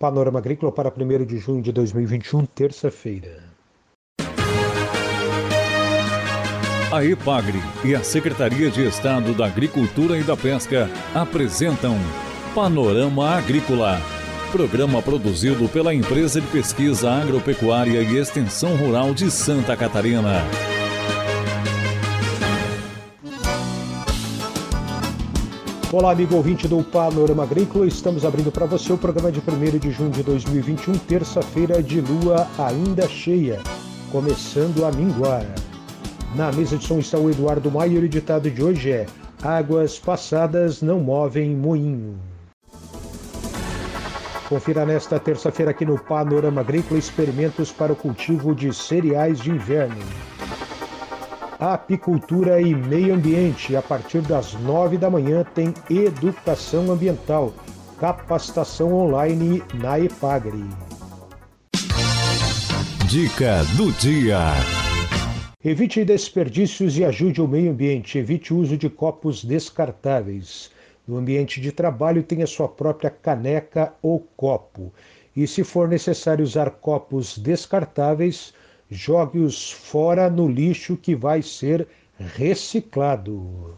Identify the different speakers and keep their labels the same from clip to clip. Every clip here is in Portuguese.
Speaker 1: Panorama Agrícola para 1 de junho de 2021, terça-feira.
Speaker 2: A EPAGRE e a Secretaria de Estado da Agricultura e da Pesca apresentam Panorama Agrícola, programa produzido pela Empresa de Pesquisa Agropecuária e Extensão Rural de Santa Catarina.
Speaker 1: Olá, amigo ouvinte do Panorama Agrícola. Estamos abrindo para você o programa de 1 de junho de 2021, terça-feira de lua ainda cheia, começando a minguar. Na mesa de som está o Eduardo Maia e o ditado de hoje é: Águas passadas não movem moinho. Confira nesta terça-feira aqui no Panorama Agrícola experimentos para o cultivo de cereais de inverno apicultura e meio ambiente. A partir das nove da manhã tem educação ambiental, capacitação online na EPAGRE.
Speaker 2: Dica do dia.
Speaker 1: Evite desperdícios e ajude o meio ambiente. Evite o uso de copos descartáveis. No ambiente de trabalho, tenha sua própria caneca ou copo. E se for necessário usar copos descartáveis, jogue-os fora no lixo que vai ser reciclado.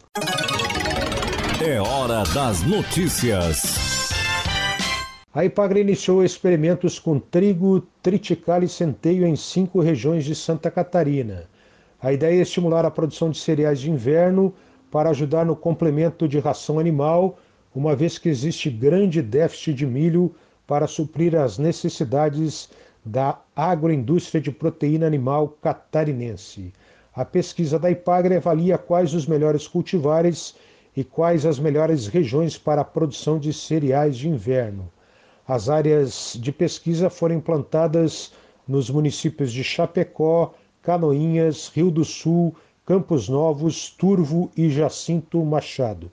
Speaker 2: É hora das notícias.
Speaker 1: A Ipagre iniciou experimentos com trigo, triticale e centeio em cinco regiões de Santa Catarina. A ideia é estimular a produção de cereais de inverno para ajudar no complemento de ração animal, uma vez que existe grande déficit de milho para suprir as necessidades da agroindústria de proteína animal catarinense. A pesquisa da Ipagre avalia quais os melhores cultivares e quais as melhores regiões para a produção de cereais de inverno. As áreas de pesquisa foram implantadas nos municípios de Chapecó, Canoinhas, Rio do Sul, Campos Novos, Turvo e Jacinto Machado.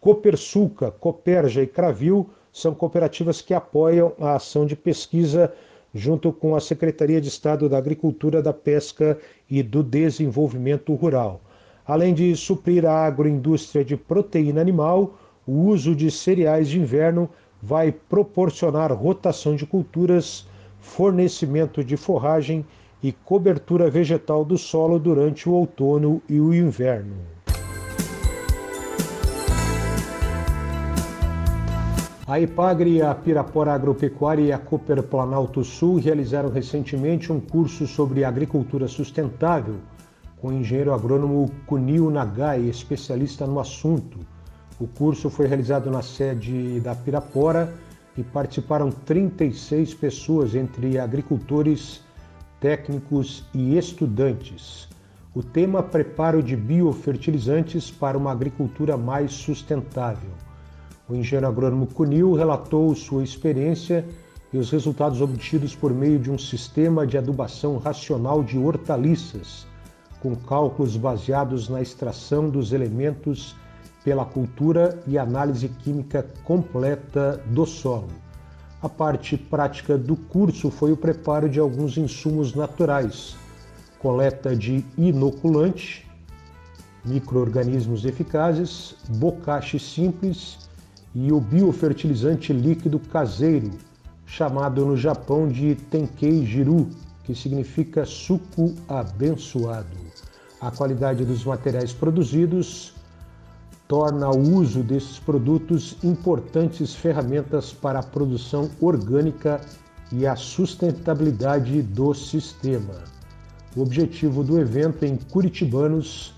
Speaker 1: Copersuca, Coperja e Cravil são cooperativas que apoiam a ação de pesquisa junto com a Secretaria de Estado da Agricultura, da Pesca e do Desenvolvimento Rural. Além de suprir a agroindústria de proteína animal, o uso de cereais de inverno vai proporcionar rotação de culturas, fornecimento de forragem e cobertura vegetal do solo durante o outono e o inverno. A Ipagre, a Pirapora Agropecuária e a Cooper Planalto Sul realizaram recentemente um curso sobre agricultura sustentável com o engenheiro agrônomo Kunio Nagai, especialista no assunto. O curso foi realizado na sede da Pirapora e participaram 36 pessoas, entre agricultores, técnicos e estudantes. O tema Preparo de biofertilizantes para uma agricultura mais sustentável. O engenheiro agrônomo Cunil relatou sua experiência e os resultados obtidos por meio de um sistema de adubação racional de hortaliças, com cálculos baseados na extração dos elementos pela cultura e análise química completa do solo. A parte prática do curso foi o preparo de alguns insumos naturais, coleta de inoculante, microorganismos eficazes, bocache simples e o biofertilizante líquido caseiro, chamado no Japão de Tenkei Jiru, que significa suco abençoado. A qualidade dos materiais produzidos torna o uso desses produtos importantes ferramentas para a produção orgânica e a sustentabilidade do sistema. O objetivo do evento em Curitibanos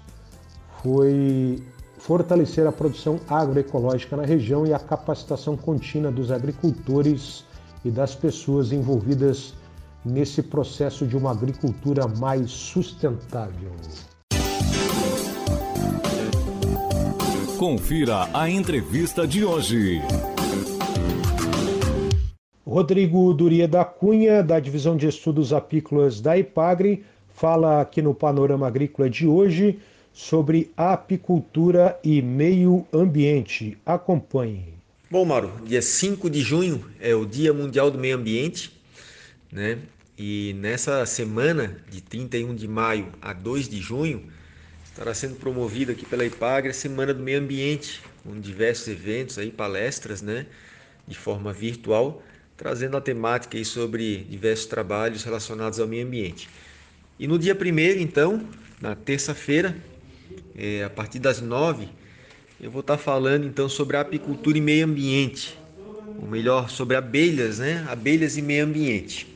Speaker 1: foi fortalecer a produção agroecológica na região e a capacitação contínua dos agricultores e das pessoas envolvidas nesse processo de uma agricultura mais sustentável.
Speaker 2: Confira a entrevista de hoje.
Speaker 1: Rodrigo Duria da Cunha, da Divisão de Estudos Apícolas da IPAGRE, fala aqui no Panorama Agrícola de hoje sobre apicultura e meio ambiente. Acompanhe.
Speaker 3: Bom, Mauro, dia 5 de junho é o Dia Mundial do Meio Ambiente, né? E nessa semana, de 31 de maio a 2 de junho, estará sendo promovida aqui pela IPAGRE a Semana do Meio Ambiente, com diversos eventos aí, palestras, né? De forma virtual, trazendo a temática aí sobre diversos trabalhos relacionados ao meio ambiente. E no dia primeiro, então, na terça-feira, é, a partir das nove, eu vou estar falando então sobre apicultura e meio ambiente, ou melhor, sobre abelhas, né? Abelhas e meio ambiente.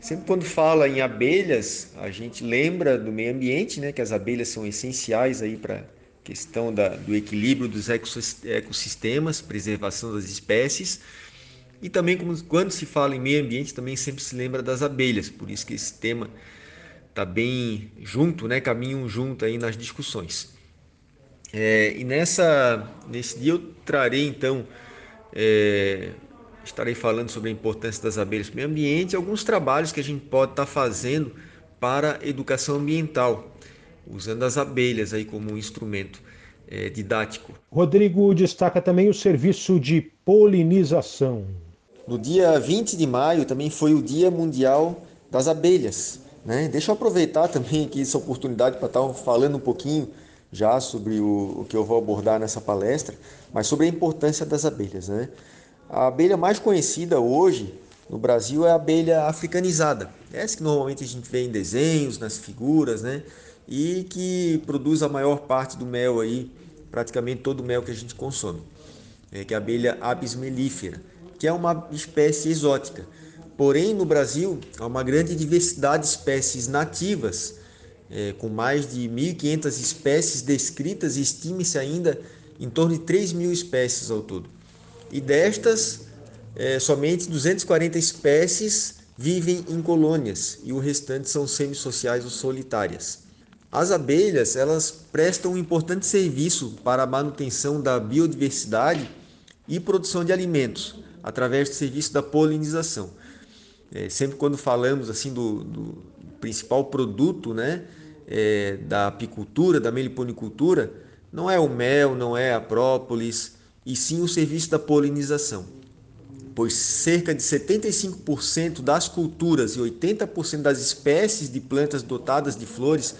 Speaker 3: Sempre quando fala em abelhas, a gente lembra do meio ambiente, né? Que as abelhas são essenciais aí para questão da, do equilíbrio dos ecossistemas, preservação das espécies. E também quando se fala em meio ambiente, também sempre se lembra das abelhas. Por isso que esse tema está bem junto, né? Caminham junto aí nas discussões. É, e nessa, nesse dia eu trarei então, é, estarei falando sobre a importância das abelhas no meio ambiente e alguns trabalhos que a gente pode estar tá fazendo para educação ambiental, usando as abelhas aí como um instrumento é, didático.
Speaker 1: Rodrigo destaca também o serviço de polinização.
Speaker 3: No dia 20 de maio também foi o Dia Mundial das Abelhas. Né? Deixa eu aproveitar também aqui essa oportunidade para estar falando um pouquinho já sobre o, o, que eu vou abordar nessa palestra, mas sobre a importância das abelhas. Né? A abelha mais conhecida hoje no Brasil é a abelha africanizada, essa que normalmente a gente vê em desenhos, nas figuras, né? e que produz a maior parte do mel aí, praticamente todo o mel que a gente consome, é, que é a abelha Apis mellifera, que é uma espécie exótica. Porém, no Brasil, há uma grande diversidade de espécies nativas é, com mais de 1.500 espécies descritas e estima-se ainda em torno de 3 mil espécies ao todo. E destas, é, somente 240 espécies vivem em colônias e o restante são semissociais ou solitárias. As abelhas elas prestam um importante serviço para a manutenção da biodiversidade e produção de alimentos através do serviço da polinização. É, sempre quando falamos assim do, do principal produto, né, é, da apicultura, da meliponicultura, não é o mel, não é a própolis, e sim o serviço da polinização. Pois cerca de 75% das culturas e 80% das espécies de plantas dotadas de flores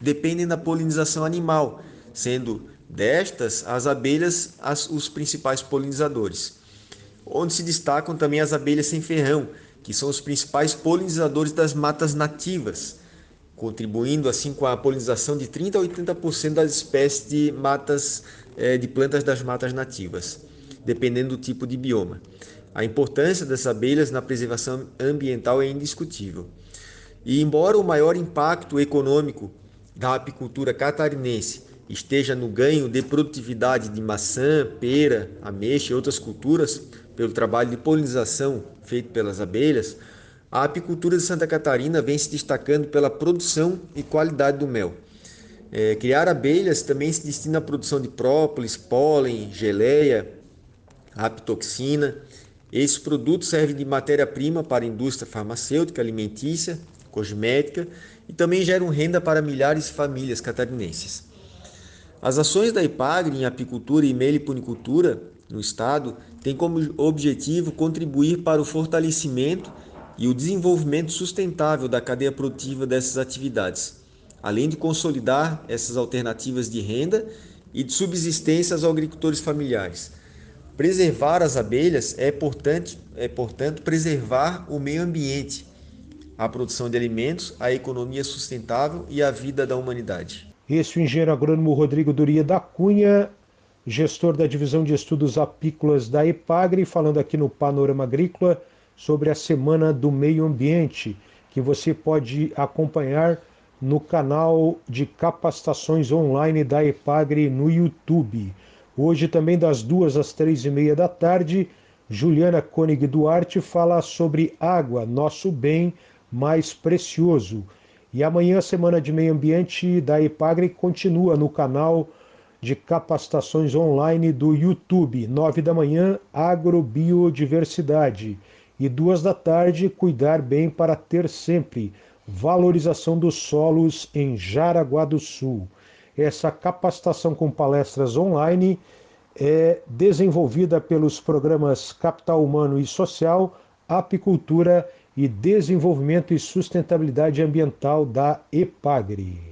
Speaker 3: dependem da polinização animal, sendo destas as abelhas as, os principais polinizadores. Onde se destacam também as abelhas sem ferrão, que são os principais polinizadores das matas nativas contribuindo assim com a polinização de 30 a 80% das espécies de matas é, de plantas das matas nativas, dependendo do tipo de bioma. A importância das abelhas na preservação ambiental é indiscutível. E embora o maior impacto econômico da apicultura catarinense esteja no ganho de produtividade de maçã, pera, ameixa e outras culturas pelo trabalho de polinização feito pelas abelhas, a apicultura de Santa Catarina vem se destacando pela produção e qualidade do mel. É, criar abelhas também se destina à produção de própolis, pólen, geleia, apitoxina. Esses produtos servem de matéria-prima para a indústria farmacêutica, alimentícia, cosmética e também geram renda para milhares de famílias catarinenses. As ações da IPAGRE em apicultura e meliponicultura no estado têm como objetivo contribuir para o fortalecimento e o desenvolvimento sustentável da cadeia produtiva dessas atividades, além de consolidar essas alternativas de renda e de subsistência aos agricultores familiares. Preservar as abelhas é, portanto, é, portanto, preservar o meio ambiente, a produção de alimentos, a economia sustentável e a vida da humanidade.
Speaker 1: Esse é o engenheiro agrônomo Rodrigo Duria da Cunha, gestor da Divisão de Estudos Apícolas da EPAGRE, falando aqui no Panorama Agrícola sobre a Semana do Meio Ambiente, que você pode acompanhar no canal de capacitações online da EPAGRE no YouTube. Hoje, também das duas às três e meia da tarde, Juliana Koenig Duarte fala sobre água, nosso bem mais precioso. E amanhã, a Semana de Meio Ambiente da EPAGRE continua no canal de capacitações online do YouTube, nove da manhã, Agrobiodiversidade e duas da tarde, cuidar bem para ter sempre valorização dos solos em Jaraguá do Sul. Essa capacitação com palestras online é desenvolvida pelos programas Capital Humano e Social, Apicultura e Desenvolvimento e Sustentabilidade Ambiental da EPAGRE.